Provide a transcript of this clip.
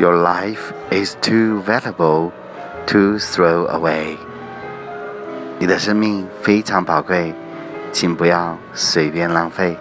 Your life is too valuable to throw away. away。你的生命非常宝贵，请不要随便浪费。